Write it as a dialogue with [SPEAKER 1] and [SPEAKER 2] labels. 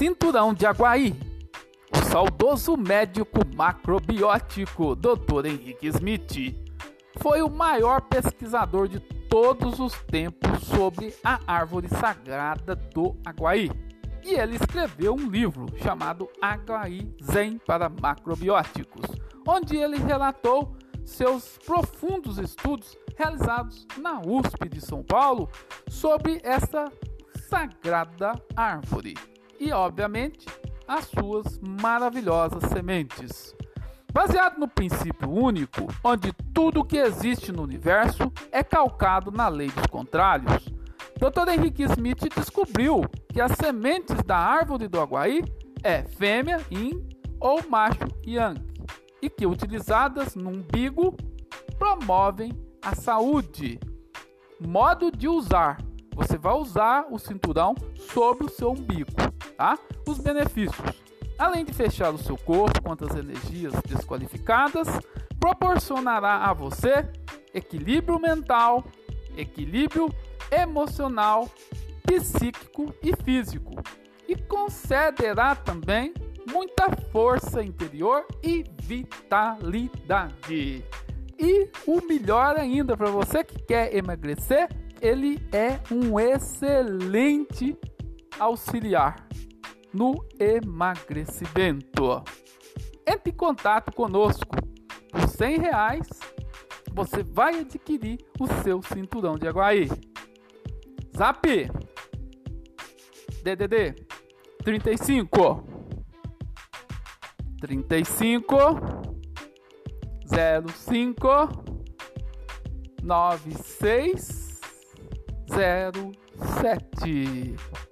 [SPEAKER 1] Cinturão de Aguaí. O saudoso médico macrobiótico Dr. Henrique Smith foi o maior pesquisador de todos os tempos sobre a árvore sagrada do Aguaí. E ele escreveu um livro chamado Aguaí Zen para Macrobióticos, onde ele relatou seus profundos estudos realizados na USP de São Paulo sobre essa sagrada árvore e, obviamente, as suas maravilhosas sementes. Baseado no princípio único, onde tudo que existe no universo é calcado na lei dos contrários, Dr. Henrique Smith descobriu que as sementes da árvore do Aguaí é fêmea yin ou macho yang e que utilizadas no umbigo promovem a saúde. Modo de usar: você vai usar o cinturão sobre o seu umbigo, tá? Os benefícios: além de fechar o seu corpo contra as energias desqualificadas, proporcionará a você equilíbrio mental, equilíbrio emocional, psíquico e físico, e concederá também muita força interior e vitalidade. E o melhor ainda para você que quer emagrecer, ele é um excelente auxiliar no emagrecimento. Entre em contato conosco. Por 100 reais, você vai adquirir o seu cinturão de Aguaí. Zap DDD 35 35 05 96 07